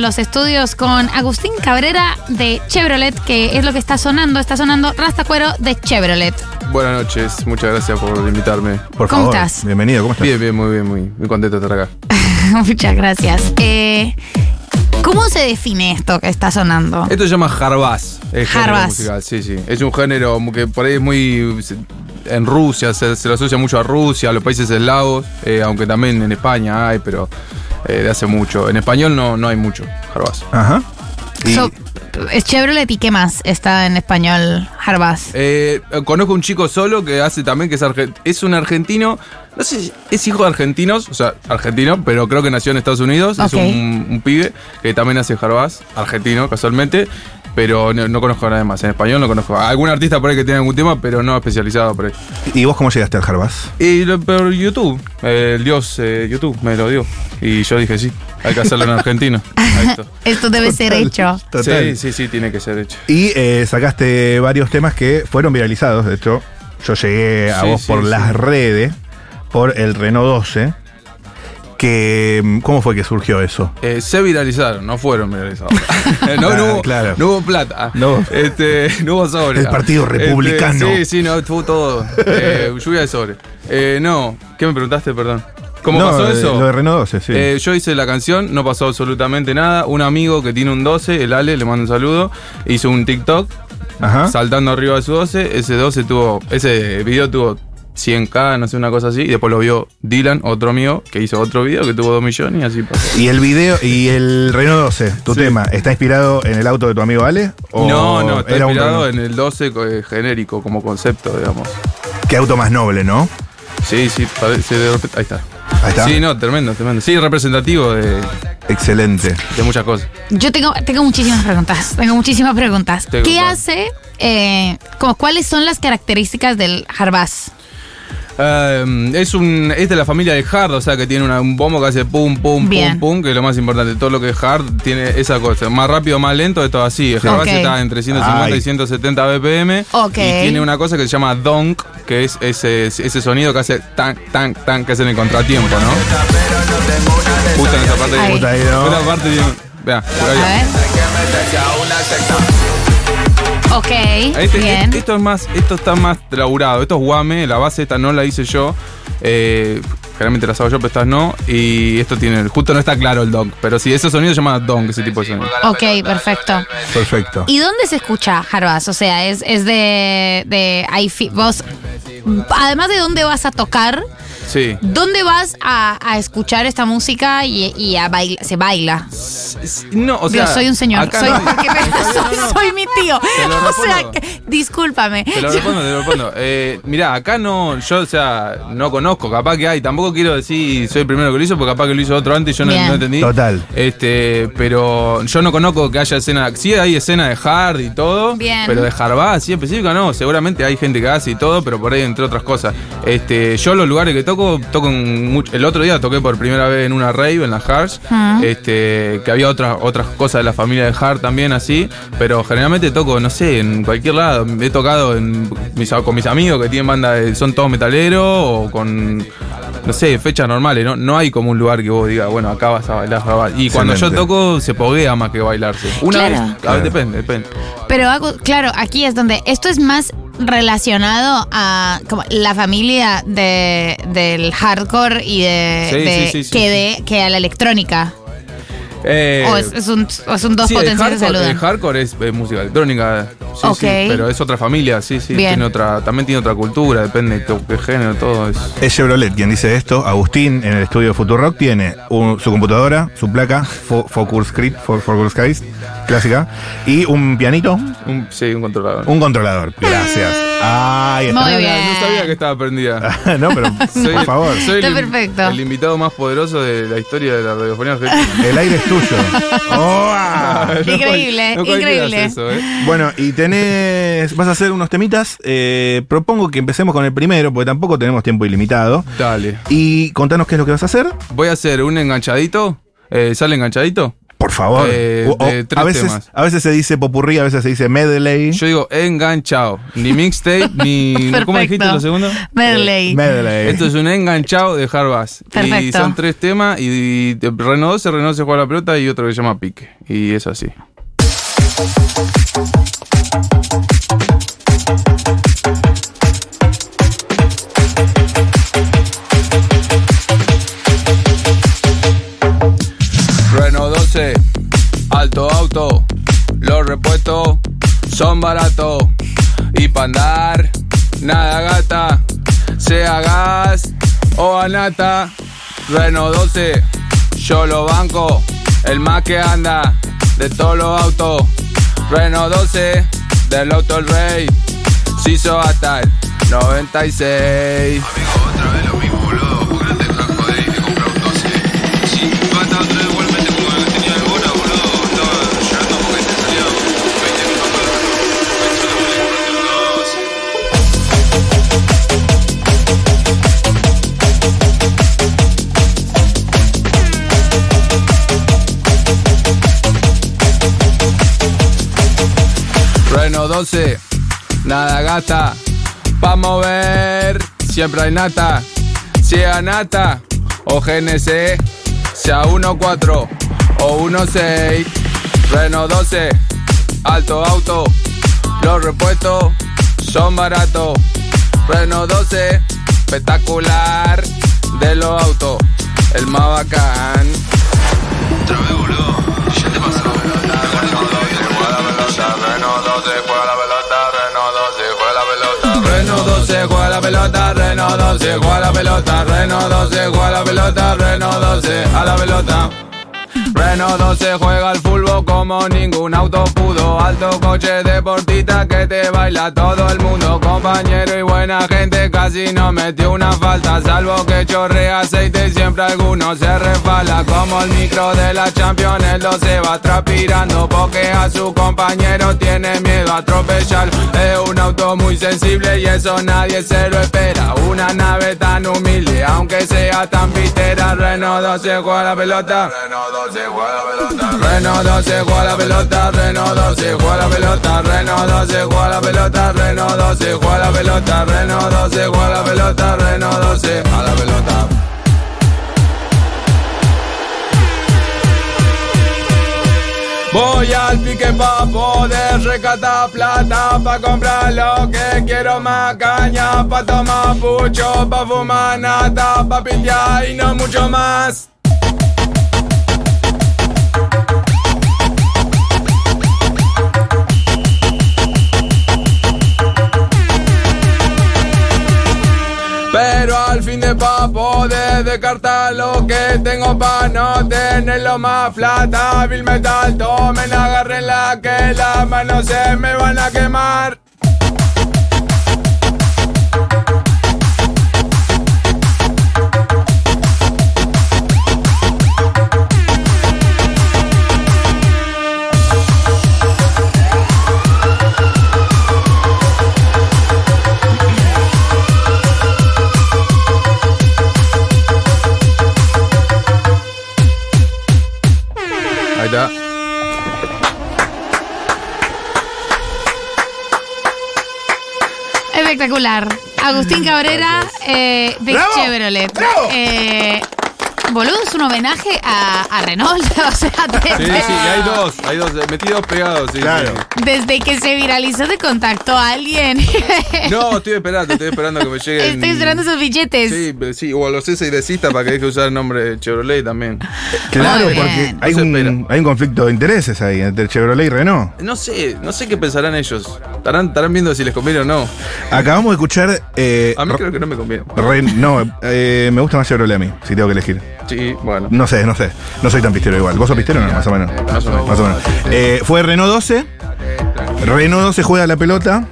42. Estamos en los estudios con Agustín Cabrera de Chevrolet, que es lo que está sonando. Está sonando Rastacuero de Chevrolet. Buenas noches, muchas gracias por invitarme. Por ¿Cómo favor. estás? Bienvenido, ¿cómo estás? Bien, bien, muy bien, muy, muy contento de estar acá. Muchas gracias. Eh, ¿Cómo se define esto que está sonando? Esto se llama Harbaz. Es género Harbaz. musical, sí, sí. Es un género que por ahí es muy. En Rusia, se, se lo asocia mucho a Rusia, a los países eslavos, eh, aunque también en España hay, pero eh, de hace mucho. En español no, no hay mucho Harbaz. Ajá. Y So, es Chevrolet y qué más está en español Harbaz. Eh, conozco un chico solo que hace también, que es, es un argentino, no sé si es hijo de argentinos, o sea, argentino, pero creo que nació en Estados Unidos. Es Ok. un, un pibe que también hace Harbaz, argentino casualmente, pero no, no conozco a nadie más. En español no conozco. a Algún artista por ahí que tenga algún tema, pero no especializado por ahí. ¿Y vos cómo llegaste al Harbaz? Y lo- por YouTube, eh, el dios eh, YouTube me lo dio. Y yo dije, sí, hay que hacerlo en está. Esto debe ser hecho. Total. Sí, sí, sí, tiene que ser hecho. Y eh, sacaste varios temas que fueron viralizados. De hecho, yo llegué a Sí, vos sí, por sí. las redes, por el Renault 12. Que, ¿Cómo fue que surgió eso? Eh, se viralizaron, no fueron viralizados. no, Ah, no, hubo, claro. no hubo plata. No. Este, no hubo sobre. El Partido Republicano. sí, sí, no, tuvo todo. Eh, lluvia de sobre. Eh, no, ¿qué me preguntaste, perdón? ¿Cómo No, pasó eh, eso? Lo de Renault 12, sí. Eh, yo hice la canción, no pasó absolutamente nada. Un amigo que tiene un 12, el Ale, le mando un saludo, hizo un TikTok Ajá. saltando arriba de su 12. Ese 12 tuvo, ese video tuvo 100k, no sé, una cosa así. Y después lo vio Dylan, otro amigo, que hizo otro video que tuvo 2 millones y así pasó. Y el video, y el Renault 12, tu Sí. tema, ¿está inspirado en el auto de tu amigo Ale? ¿O No, no, está era inspirado en el 12 co- eh, genérico como concepto, digamos. Qué auto más noble, ¿no? Sí, sí, parece de repente- Ahí está. Ahí está. Sí, no, tremendo, tremendo. Sí, representativo de, Excelente. de muchas cosas. Yo tengo, tengo muchísimas preguntas. Tengo muchísimas preguntas. Tengo, ¿Qué hace? eh, como, ¿Cuáles son las características del Harbaz? Eh, es un es de la familia de Hard, o sea que tiene una- un bombo que hace pum, pum, Bien. pum, pum, que es lo más importante. Todo lo que es Hard tiene esa cosa. Más rápido, más lento, es todo así. El Hard Ok. está entre 150 Ay. y 170 BPM. Y tiene una cosa que se llama donk, que es ese, ese sonido que hace tan, tan, tan, que hace en el contratiempo, ¿no? Justo en esa parte. Ahí. Puta, ahí, ¿no? Esa parte tiene- Vea, por ahí. A ver. Ok, Este- bien. Esto es más, esto está más laburado. Esto es guame, la base esta no la hice yo. Eh, generalmente la hago yo, pero estas no. Y esto tiene, justo no está claro el donk. Pero sí, ese sonido se llama donk, ese tipo de sonido. Ok, perfecto. Perfecto. ¿Y dónde se escucha Harbaz? O sea, es, es de, de ahí vos, además de dónde vas a tocar, Sí. ¿dónde vas a, a escuchar esta música y, y a bailar? Se baila. No, o sea. Dios, soy un señor. acá Soy, no- porque me- soy, no, no. soy mi tío. O sea, que- discúlpame. Te lo respondo, te lo respondo. Eh, mirá, acá no, yo, o sea, no conozco, capaz que hay. Tampoco quiero decir soy el primero que lo hizo, porque capaz que lo hizo otro antes y yo no, entendí. Total. Este, pero yo no conozco que haya escena. Sí hay escena de hard y todo. Bien. Pero de hardbass así específica no. Seguramente hay gente que hace y todo, pero por ahí entre otras cosas. Este, yo los lugares que toco, toco en El otro día toqué por primera vez en una rave, en la Harsh. Mm. Este, que había otras, otras cosas de la familia de Hard también así. Pero generalmente toco, no sé, en cualquier lado. He tocado en mis- con mis amigos que tienen banda, de- son todos metaleros o con no sé, fechas normales, ¿no? No hay como un lugar que vos digas, bueno, acá vas a bailar. bailar. Y cuando yo toco, se poguea más que bailarse. Una Claro. vez, a ver, depende, depende. Pero hago, claro, aquí es donde esto es más relacionado a como la familia de, del hardcore y de, Sí, de- sí, sí, sí, que de que a la electrónica. Eh, o es, es un, o es un dos sí, el potencias que se hardcore, el saludan. hardcore es, eh, música electrónica, sí, sí, pero es otra familia, sí, sí, Bien. tiene otra, también tiene otra cultura, depende de qué género, todo es. Es Chevrolet quien dice esto. Agustín en el estudio Futurock tiene un- su computadora, su placa, Fo- Focus Script, Focus Skies, clásica, y un pianito, Un, sí, un controlador. un controlador. Gracias. Ahí está. Muy bien. No sabía que estaba prendida. no, pero Soy- por favor. Soy Está el, perfecto. el invitado más poderoso de la historia de la radiofonía argentina. El aire es tuyo. Oh, ah. No Increíble, no increíble. eso, ¿eh? Bueno, y tenés. Vas a hacer unos temitas. eh, propongo que empecemos con el primero, porque tampoco tenemos tiempo ilimitado. Dale. Y contanos qué es lo que vas a hacer. Voy a hacer un enganchadito. Eh, ¿Sale enganchadito? Por favor. Eh, O- o de tres a, veces, temas. a veces se dice popurrí, a veces se dice medley. Yo digo enganchado. Ni mixtape, ni. ¿Cómo dijiste lo segundo? Medley. medley. Esto es un enganchado de Hardbass. Y Perfecto. son tres temas. Y, y Renault 12, Renault se juega la pelota y otro que se llama Pique. Y es así. O anata. Renault 12, yo lo banco, el más que anda de todos los autos. Renault 12, del auto el rey, se hizo hasta el 96. Amigo, otra vez lo mismo, 12, nada gata, pa' mover, siempre hay nata, sea nata. O GNC, sea 1.4 o 1.6, Renault 12, alto auto, los repuestos son baratos, Renault 12, espectacular. De los autos, el más bacán. Otra vez, boludo. Ya te pasó. 12 juega la pelota, Renault 12 juega la pelota, Renault 12 a la pelota. Renault 12 juega al fútbol como ningún auto pudo. Alto coche deportista que te baila todo el mundo. Compañero y buena gente, casi no metió una falta. Salvo que chorrea aceite y siempre alguno se resbala. Como el micro de la Champions, el 12 va transpirando. Porque a su compañero tiene miedo a atropellarlo. Es un auto muy sensible y eso nadie se lo espera. Una nave tan humilde, aunque sea tan pitera. Renault 12 juega la pelota. Renault 12 juega la pelota. Renault 12 juega la pelota. Renault 12 juega la pelota. Renault 12 juega la pelota. Renault 12 juega la pelota. Renault 12 juega la pelota. Renault 12 a la pelota. Voy al pique pa' poder recatar plata Pa' comprar lo que quiero más caña Pa' tomar pucho, pa' fumar nata Pa' pitear y no mucho más Pero al fin de pa' poder descartar lo que tengo pa' no tenerlo más plata Bill metal, tomen, agarren la que las manos se me van a quemar Ahí está. Espectacular. Agustín Cabrera eh, de. Chevrolet. ¡Bravo! Eh, boludo, es un homenaje a, a Renault. O sea, Sí, desde, sí, hay dos, hay dos, metí dos pegados, sí, Claro. sí. desde que se viralizó te contactó a alguien. No, estoy esperando, estoy esperando que me lleguen. Estoy esperando esos billetes. Sí, pero sí, o a los S y de cista para que deje usar el nombre de Chevrolet también. Claro, Muy porque bien. hay No se un, espera. hay un conflicto de intereses ahí entre Chevrolet y Renault. No sé, no sé qué pensarán ellos. Estarán, estarán viendo si les conviene o no. Acabamos de escuchar. eh, A mí Re- creo que no me conviene. Re- no, eh, me gusta más Chevrolet a mí, si tengo que elegir. Sí, bueno. No sé, no sé. No soy tan pistero igual. ¿Vos sos pistero o no? Más o menos. Más o menos. Más o menos. Eh, fue Renault 12. Renault 12 juega la pelota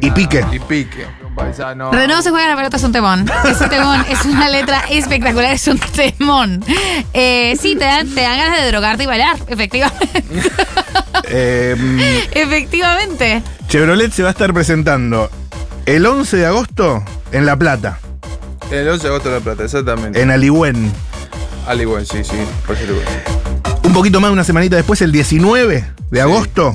y pique. Y pique. Paisano. Renault se juega la pelota, es un temón. Es un temón, es una letra espectacular, es un temón. Eh, sí, te dan, te dan ganas de drogarte y bailar, efectivamente. Eh, mm, efectivamente. Chevrolet se va a estar presentando el 11 de agosto en La Plata, El 11 de agosto de la plata, exactamente. en Alihuén. Al igual, sí, sí. Le digo. Un poquito más, una semanita después, el 19 de agosto,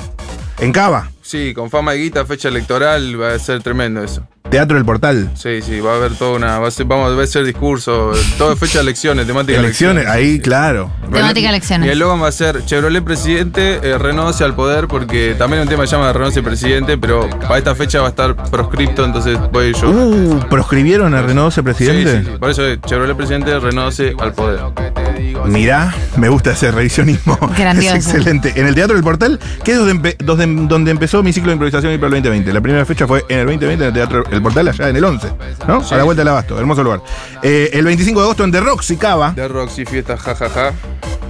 en Cava, Sí, con fama de guita, fecha electoral, va a ser tremendo eso. Teatro del Portal. Sí, sí, va a haber toda una. Va a ser, vamos, va a ser discurso, todo fecha de elecciones, temática Elecciones, ahí, claro. Temática Y el elecciones. logo va a ser Chevrolet presidente, eh, al poder, porque también un tema se llama renuncie presidente, pero para esta fecha va a estar proscripto, entonces voy yo. Uh, proscribieron a Renault presidente. Sí, sí, sí. Por eso eh, Chevrolet presidente renuncie al poder. Mirá, me gusta ese revisionismo. Grandioso. Es excelente. En el Teatro del Portal, que es donde, empe- donde, donde empezó mi ciclo de improvisación y para el 2020. La primera fecha fue en el 2020 en el Teatro El Portal, allá en el 11, ¿no? A la vuelta del Abasto, hermoso lugar. Eh, el 25 de agosto en The Roxy Cava. De Roxy, fiesta, jajaja.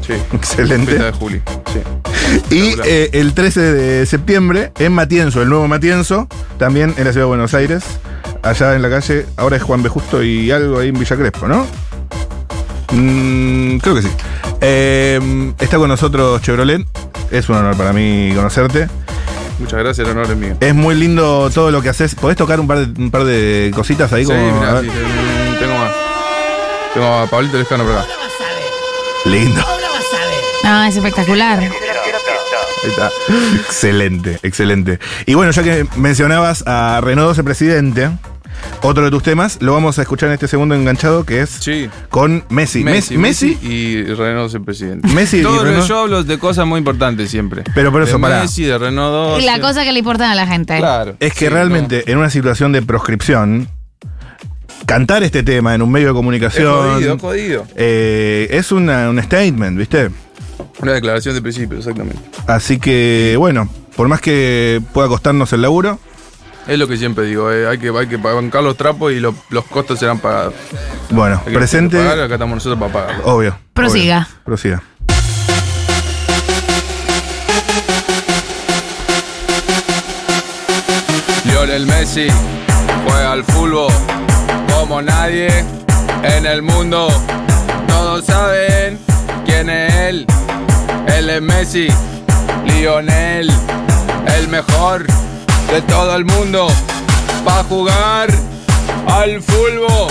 Sí. Excelente. Fiesta de Juli. Sí. Y eh, el 13 de septiembre en Matienzo, el nuevo Matienzo, también en la ciudad de Buenos Aires, allá en la calle, ahora es Juan B. Justo y algo ahí en Villa Crespo, ¿no? Mm, creo que sí. Eh, está con nosotros Chevrolet, es un honor para mí conocerte. Muchas gracias, el honor es mío. Es muy lindo todo lo que haces. ¿Podés tocar un par de, un par de cositas ahí? Sí, como, mirá, sí, tengo más. Tengo a Pablito Lescano por acá. Lindo. No, es espectacular. Ahí está. Excelente, excelente. Y bueno, ya que mencionabas a Renault 12 Presidente, otro de tus temas, lo vamos a escuchar en este segundo enganchado que es Sí. con Messi. Messi, Messi, Messi y Renault el presidente. Messi y Todo, Renault. Yo hablo de cosas muy importantes siempre. Pero por eso, de pará. Messi, de Renault 12. Y la cosa que le importa a la gente. Claro. Es que Sí, realmente en una situación de proscripción, cantar este tema en un medio de no. Es comunicación jodido, es jodido. eh, es una- un statement, ¿viste? Una declaración de principio, exactamente. Así que, bueno, por más que pueda costarnos el laburo, Es lo que siempre digo, eh, hay, que, hay que bancar los trapos y lo- los costos serán pagados. bueno, Hay que presente, pagar, acá estamos nosotros para pagar. obvio. Prosiga. obvio. Prosiga. Lionel Messi juega al fútbol como nadie en el mundo. Todos saben quién es él. Él es Messi, Lionel, el mejor de todo el mundo. Va a jugar al fútbol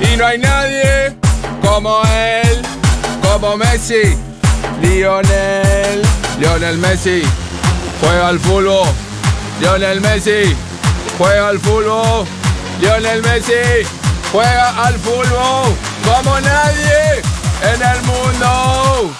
y no hay nadie como él, como Messi, Lionel, Lionel Messi juega al fútbol. Lionel Messi juega al fútbol. Lionel Messi juega al fútbol como nadie en el mundo.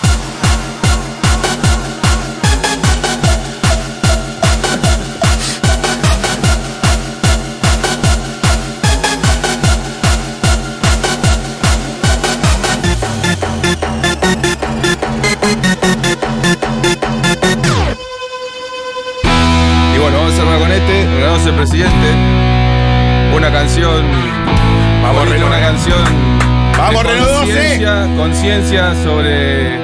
Y bueno, vamos a cerrar con este, Renato el presidente. Una canción. Vamos, bonita. Una canción. Vamos, de Renato 12. conciencia, Conciencia sobre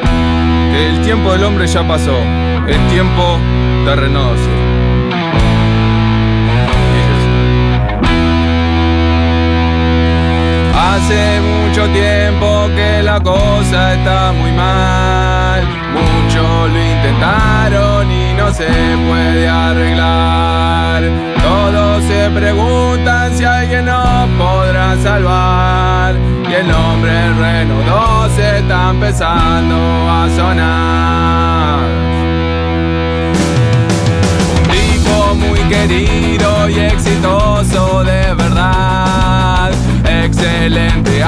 que el tiempo del hombre ya pasó. El tiempo de Renato Hace mucho tiempo que la cosa está muy mal. Muchos lo intentaron y no se puede arreglar. Todos se preguntan si alguien nos podrá salvar. Y el nombre Reno 12 está empezando a sonar. Excelente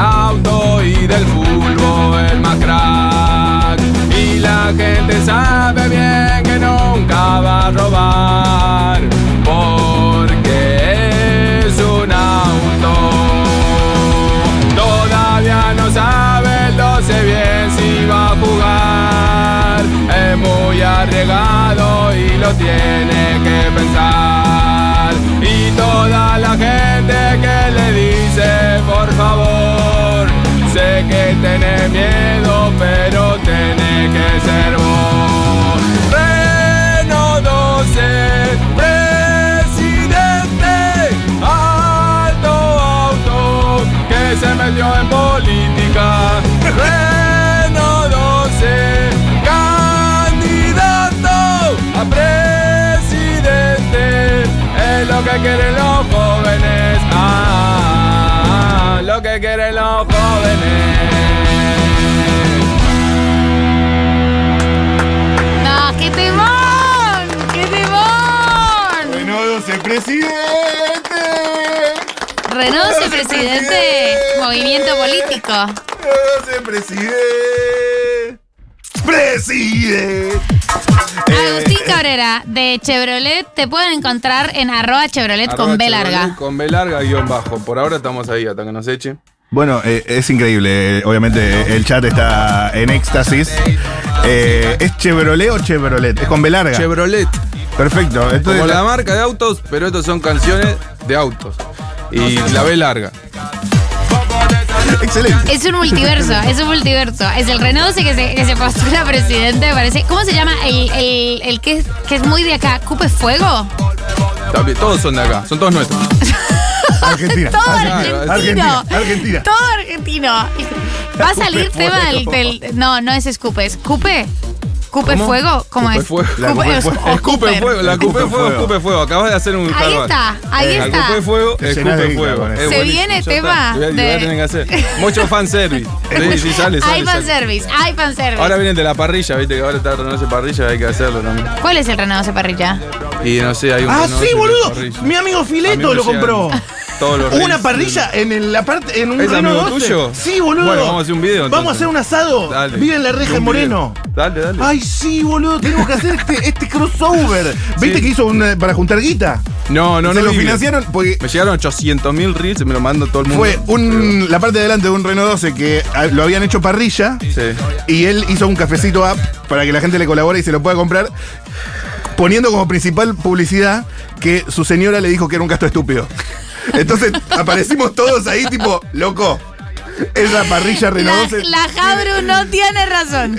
que quieren los jóvenes. Ah, lo que quieren los jóvenes. ¡No, qué temón! ¡Qué temón! ¡Renódose presidente! ¡Renódose presidente! presidente! Movimiento político. ¡Renódose presidente! ¡Presidente! Agustín Eh, Cabrera de Chevrolet te pueden encontrar en arroba Chevrolet Arroba con B Chevrolet larga. Con B larga guion bajo. Por ahora estamos ahí hasta que nos eche. Bueno, eh, es increíble. eh, Obviamente el chat está en éxtasis. Eh, ¿Es Chevrolet o Chevrolet? Es con B larga. Chevrolet. Perfecto. Entonces, Como la la- marca de autos, pero estos son canciones de autos. Y la B larga. Excelente. Es un multiverso, es un multiverso. Es el Renault 12 que se, que se postula presidente, me parece. ¿Cómo se llama? El, el, el que, es, que es muy de acá. ¿Cupe Fuego? También, todos son de acá, son todos nuestros. Argentina. Todo Argentina. argentino. Argentina. Argentina. Todo argentino. Va a salir Cupe tema del, No, no es Escupe, es Cupe. ¿Cupe ¿Cómo? Fuego? ¿Cómo Cupe es? Fuego. La Cupe es- Fuego. Escupe Cooper. fuego, la Cupe fuego, fuego. escupe fuego. Acabas de hacer un Ahí hardback. está, ahí Eh, está. La Cupe fuego, Te escupe fuego. Es Se viene ya tema voy a- voy a tener que hacer. Mucho fanservice. Sí, sí, sale, sale. Hay fanservice, hay fanservice. Ahora vienen de la parrilla, viste que ahora está Renault parrilla, hay que hacerlo también. ¿Cuál es el 12 parrilla? Y no sé, hay un Ah, sí, boludo. Mi amigo Fileto lo compró. Todos los Una reels. parrilla en el, la parte, en un ¿Es Renault amigo 12. tuyo? Sí, boludo. Bueno, vamos a hacer un video, Vamos a entonces. hacer un asado. Dale. Vive en la reja Un en Moreno. video. Dale, dale. Ay, sí, boludo. Tenemos que hacer este, este crossover. ¿Viste Sí. que hizo eh, para juntar guita? No, no, no. Se lo vi. financiaron porque Me llegaron 800 mil reels y me lo mandó todo el mundo. fue un, la parte de adelante de un Renault 12 que ah, lo habían hecho parrilla. Sí. Y él hizo un cafecito app para que la gente le colabore y se lo pueda comprar, poniendo como principal publicidad que su señora le dijo que era un gasto estúpido. Entonces aparecimos todos ahí, tipo, loco. Esa parrilla La, Renault 12. la Jabru no tiene razón.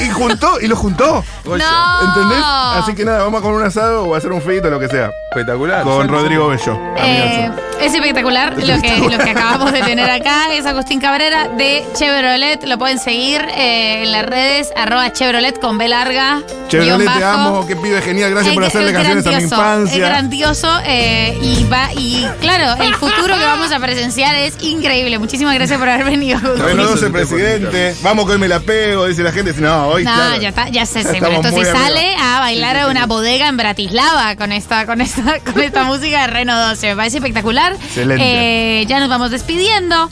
Y juntó, y lo juntó. No. ¿Entendés? Así que nada, vamos a comer un asado o a hacer un frito, lo que sea. Espectacular. Con. Rodrigo Bello. Eh, amigazo. Es espectacular lo que, lo que acabamos de tener acá. Es Agustín Cabrera de Chevrolet. Lo pueden seguir eh, en las redes, arroba Chevrolet con B larga. Chevrolet, te amo, qué pibe genial, gracias Es por hacerle es canciones a mi grandioso, Es infancia. grandioso eh, y va y claro, el futuro que vamos a presenciar es increíble. Muchísimas gracias por haber venido. Renault 12 Eso te presidente, vamos que hoy me la pego, dice la gente. No, hoy No, claro. ya está, ya se Ya pero arriba. sale a bailar a una bodega en Bratislava con esta, con esta, con esta música de Reno 12. Me parece espectacular. Excelente. Eh, ya nos vamos despidiendo.